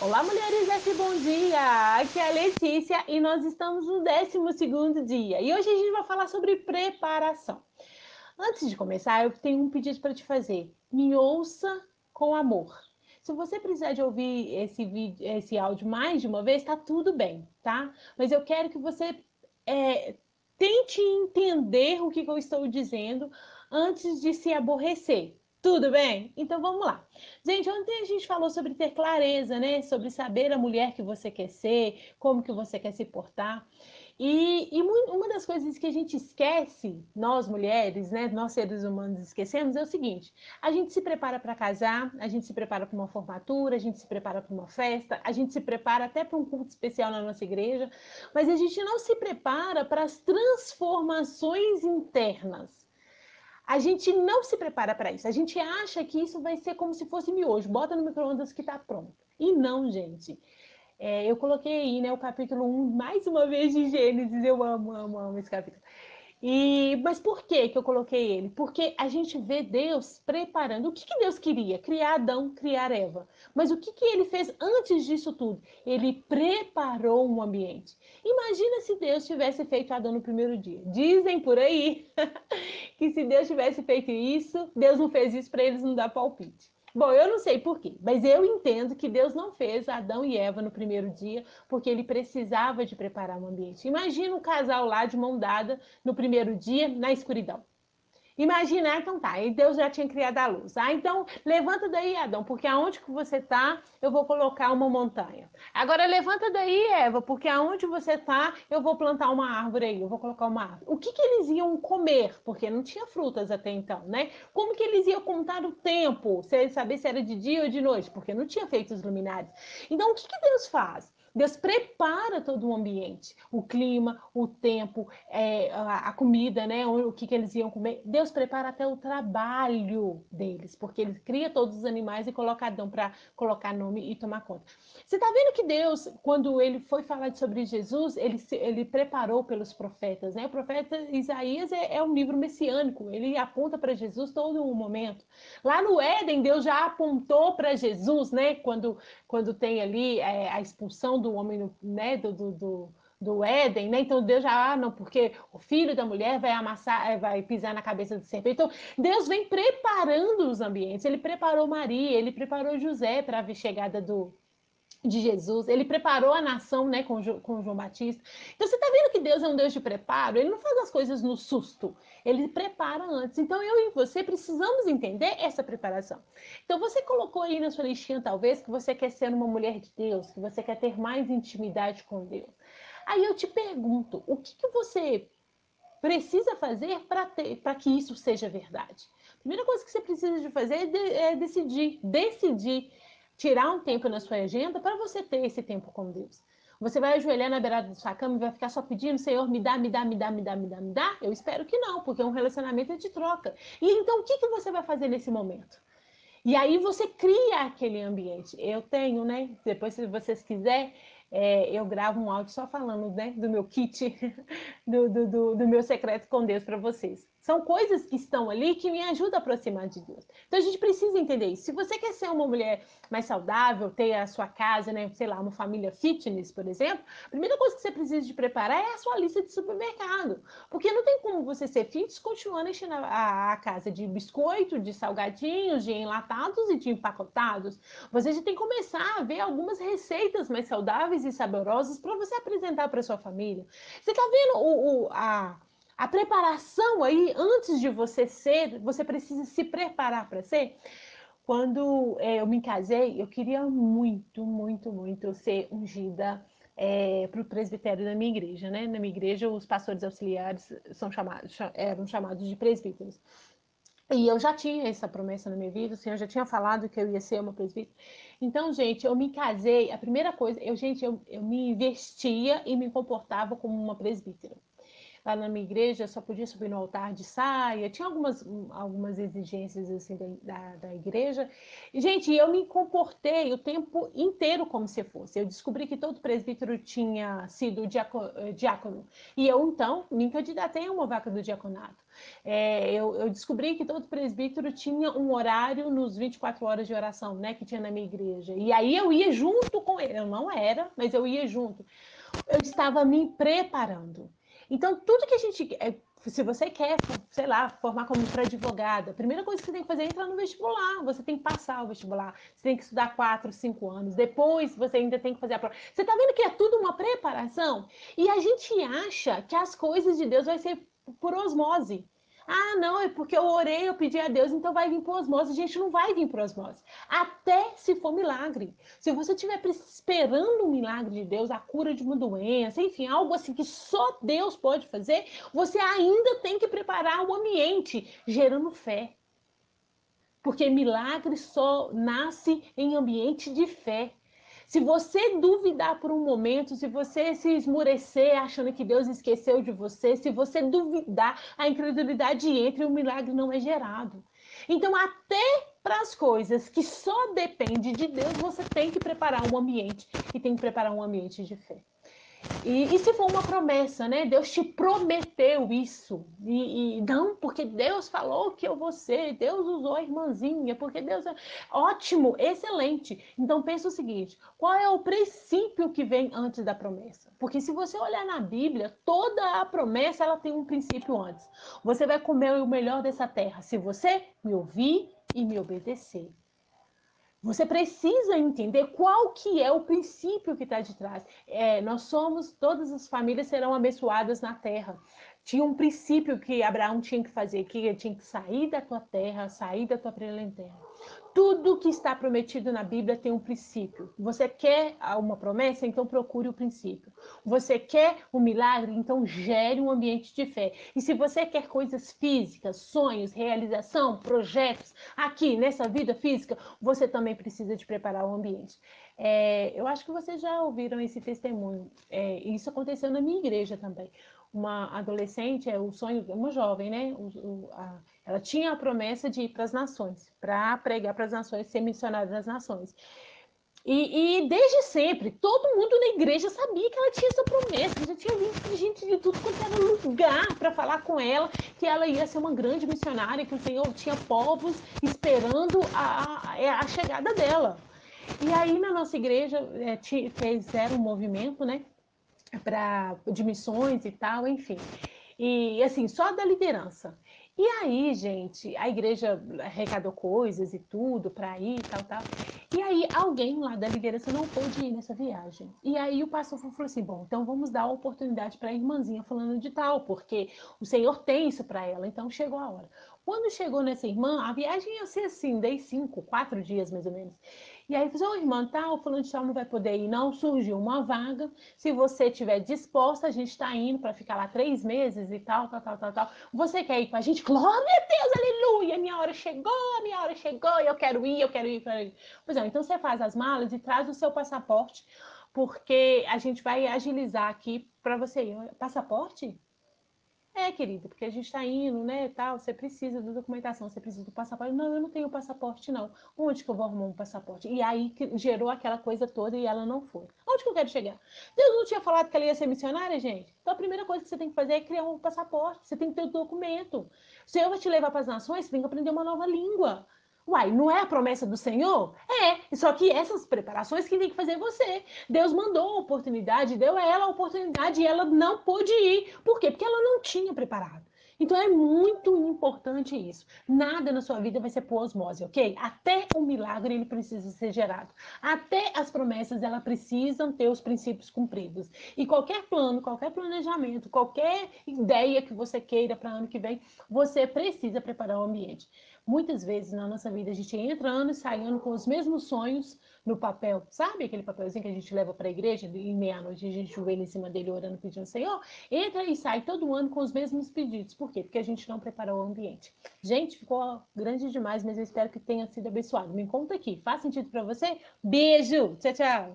Olá, mulheres desse bom dia! Aqui é a Letícia e nós estamos no 12 dia. E hoje a gente vai falar sobre preparação. Antes de começar, eu tenho um pedido para te fazer. Me ouça com amor. Se você precisar de ouvir esse vídeo, esse áudio mais de uma vez, tá tudo bem, tá? Mas eu quero que você é, tente entender o que, que eu estou dizendo antes de se aborrecer, tudo bem? Então vamos lá. Gente, ontem a gente falou sobre ter clareza, né? Sobre saber a mulher que você quer ser, como que você quer se portar. E, e uma das coisas que a gente esquece, nós mulheres, né? Nós seres humanos esquecemos, é o seguinte: a gente se prepara para casar, a gente se prepara para uma formatura, a gente se prepara para uma festa, a gente se prepara até para um culto especial na nossa igreja, mas a gente não se prepara para as transformações internas. A gente não se prepara para isso. A gente acha que isso vai ser como se fosse miojo. Bota no micro-ondas que está pronto. E não, gente. É, eu coloquei aí né, o capítulo 1, mais uma vez, de Gênesis. Eu amo, amo, amo esse capítulo. E, mas por que, que eu coloquei ele? Porque a gente vê Deus preparando. O que, que Deus queria? Criar Adão, criar Eva. Mas o que, que ele fez antes disso tudo? Ele preparou um ambiente. Imagina se Deus tivesse feito Adão no primeiro dia. Dizem por aí que se Deus tivesse feito isso, Deus não fez isso para eles não dar palpite. Bom, eu não sei porquê, mas eu entendo que Deus não fez Adão e Eva no primeiro dia, porque ele precisava de preparar um ambiente. Imagina um casal lá de mão dada no primeiro dia, na escuridão. Imaginar, ah, então tá, e Deus já tinha criado a luz. Ah, então levanta daí, Adão, porque aonde que você tá, eu vou colocar uma montanha. Agora levanta daí, Eva, porque aonde você tá, eu vou plantar uma árvore aí, eu vou colocar uma árvore. O que que eles iam comer? Porque não tinha frutas até então, né? Como que eles iam contar o tempo? Saber se era de dia ou de noite? Porque não tinha feito os luminares. Então o que que Deus faz? Deus prepara todo o ambiente, o clima, o tempo, é, a, a, comida, né? O, o que, que eles iam comer. Deus prepara até o trabalho deles, porque ele cria todos os animais e coloca Adão para colocar nome e tomar conta. Você está vendo que Deus, quando ele foi falar sobre Jesus, ele, ele preparou pelos profetas, né? O profeta Isaías é, é um livro messiânico, ele aponta para Jesus todo o momento. Lá no Éden, Deus já apontou para Jesus, né? Quando, quando tem ali é, a expulsão do do homem, né, do, do, do, do Éden, né? Então Deus já, ah, não, porque o filho da mulher vai amassar, é, vai pisar na cabeça do serpente. Então Deus vem preparando os ambientes. Ele preparou Maria, ele preparou José para a chegada do, de Jesus, ele preparou a nação né, com, com João Batista. Então você está vendo que Deus é um Deus de preparo? Ele não faz as coisas no susto, ele prepara antes. Então eu e você precisamos entender essa preparação. Então você colocou aí na sua listinha, talvez, que você quer ser uma mulher de Deus, que você quer ter mais intimidade com Deus. Aí eu te pergunto, o que, que você precisa fazer para que isso seja verdade? A primeira coisa que você precisa de fazer é, de, é decidir, decidir tirar um tempo na sua agenda para você ter esse tempo com Deus. Você vai ajoelhar na beirada da sua cama e vai ficar só pedindo, Senhor, me dá, me dá, me dá, me dá, me dá, me dá? Eu espero que não, porque um relacionamento é de troca. E então, o que, que você vai fazer nesse momento? E aí você cria aquele ambiente. Eu tenho, né? Depois, se vocês quiserem, é, eu gravo um áudio só falando né, do meu kit, do, do, do, do meu secreto com Deus para vocês. São coisas que estão ali que me ajudam a aproximar de Deus. Então a gente precisa entender isso. Se você quer ser uma mulher mais saudável, ter a sua casa, né, sei lá, uma família fitness, por exemplo, a primeira coisa que você precisa de preparar é a sua lista de supermercado. Porque não tem como você ser fitness continuando enchendo a, a casa de biscoito, de salgadinhos, de enlatados e de empacotados. Você já tem que começar a ver algumas receitas mais saudáveis e saborosas para você apresentar para sua família. Você está vendo o, o a a preparação aí, antes de você ser, você precisa se preparar para ser. Quando é, eu me casei, eu queria muito, muito, muito ser ungida é, para o presbitério da minha igreja, né? Na minha igreja, os pastores auxiliares são chamados, eram chamados de presbíteros. E eu já tinha essa promessa na minha vida, o Senhor já tinha falado que eu ia ser uma presbítera. Então, gente, eu me casei, a primeira coisa, eu, gente, eu, eu me vestia e me comportava como uma presbítera. Lá na minha igreja só podia subir no altar de saia, tinha algumas, algumas exigências assim da, da igreja. E, gente, eu me comportei o tempo inteiro como se fosse. Eu descobri que todo presbítero tinha sido eh, diácono. E eu, então, me candidatei a uma vaca do diaconato. É, eu, eu, descobri que todo presbítero tinha um horário nos 24 horas de oração, né, que tinha na minha igreja. E aí eu ia junto com ele. Eu não era, mas eu ia junto. Eu estava me preparando. Então, tudo que a gente. É, se você quer, sei lá, formar como para advogada, a primeira coisa que você tem que fazer é entrar no vestibular. Você tem que passar o vestibular. Você tem que estudar quatro, cinco anos. Depois você ainda tem que fazer a prova. Você está vendo que é tudo uma preparação? E a gente acha que as coisas de Deus vai ser por osmose. Ah, não, é porque eu orei, eu pedi a Deus, então vai vir por osmose. Gente, não vai vir por osmose. Até se for milagre. Se você estiver esperando um milagre de Deus, a cura de uma doença, enfim, algo assim que só Deus pode fazer, você ainda tem que preparar o ambiente, gerando fé. Porque milagre só nasce em ambiente de fé. Se você duvidar por um momento, se você se esmurecer achando que Deus esqueceu de você, se você duvidar, a incredulidade entra e o milagre não é gerado. Então, até para as coisas que só dependem de Deus, você tem que preparar um ambiente e tem que preparar um ambiente de fé. E, e, se for uma promessa, né? Deus te prometeu isso. E, e, não, porque Deus falou que eu vou ser, Deus usou a irmãzinha, porque Deus é ótimo, excelente. Então pensa o seguinte: qual é o princípio que vem antes da promessa? Porque se você olhar na Bíblia, toda a promessa ela tem um princípio antes. Você vai comer o melhor dessa terra se você me ouvir e me obedecer. Você precisa entender qual que é o princípio que está de trás. É, nós somos, todas as famílias serão abençoadas na terra. Tinha um princípio que Abraão tinha que fazer, que ele tinha que sair da tua terra, sair da tua terra. Tudo que está prometido na Bíblia tem um princípio. Você quer uma promessa? Então procure o princípio. Você quer um milagre? Então gere um ambiente de fé. E se você quer coisas físicas, sonhos, realização, projetos, aqui nessa vida física, você também precisa de preparar o ambiente. É, eu acho que vocês já ouviram esse testemunho. É, isso aconteceu na minha igreja também uma adolescente, é o sonho, uma jovem, né? O, o, a, ela tinha a promessa de ir para as nações, para pregar para as nações, ser missionária nas nações. E, e, desde sempre, todo mundo na igreja sabia que ela tinha essa promessa. Já tinha visto gente de tudo quanto era lugar para falar com ela que ela ia ser uma grande missionária, que o Senhor tinha povos esperando a, a, a chegada dela. E aí na nossa igreja é, fizeram um movimento, né? Para de missões e tal, enfim. E assim, só da liderança. E aí, gente, a igreja arrecadou coisas e tudo para ir, tal, tal. E aí, alguém lá da liderança não pôde ir nessa viagem. E aí, o pastor falou assim: bom, então vamos dar a oportunidade para a irmãzinha falando de tal, porque o Senhor tem isso para ela. Então, chegou a hora. Quando chegou nessa irmã, a viagem ia ser assim, 10, cinco, quatro dias mais ou menos. E aí, falou, oh, irmã, tal, falando de tal não vai poder ir, não. Surgiu uma vaga. Se você estiver disposta, a gente está indo para ficar lá três meses e tal, tal, tal, tal, tal. Você quer ir com a gente? Glória a Deus, aleluia! Minha hora chegou, minha hora chegou, eu quero ir, eu quero ir. Pois é, então você faz as malas e traz o seu passaporte, porque a gente vai agilizar aqui para você ir. Passaporte? É, querida, porque a gente está indo, né, tal, você precisa da documentação, você precisa do passaporte. Não, eu não tenho passaporte, não. Onde que eu vou arrumar um passaporte? E aí gerou aquela coisa toda e ela não foi. Onde que eu quero chegar? Deus não tinha falado que ela ia ser missionária, gente? Então a primeira coisa que você tem que fazer é criar um passaporte, você tem que ter o um documento. O Senhor vai te levar para as nações, você tem que aprender uma nova língua. Uai, não é a promessa do Senhor? É, só que essas preparações que tem que fazer você. Deus mandou a oportunidade, deu a ela a oportunidade e ela não pôde ir. Por quê? Porque ela não tinha preparado. Então é muito importante isso. Nada na sua vida vai ser por osmose, ok? Até o milagre ele precisa ser gerado. Até as promessas elas precisam ter os princípios cumpridos. E qualquer plano, qualquer planejamento, qualquer ideia que você queira para ano que vem, você precisa preparar o ambiente. Muitas vezes na nossa vida a gente entra ano e sai ano com os mesmos sonhos no papel, sabe aquele papelzinho que a gente leva para a igreja e meia-noite a gente joelha em cima dele orando pedindo Senhor? Entra e sai todo ano com os mesmos pedidos. Por quê? Porque a gente não preparou o ambiente. Gente, ficou grande demais, mas eu espero que tenha sido abençoado. Me conta aqui, faz sentido para você? Beijo, tchau, tchau.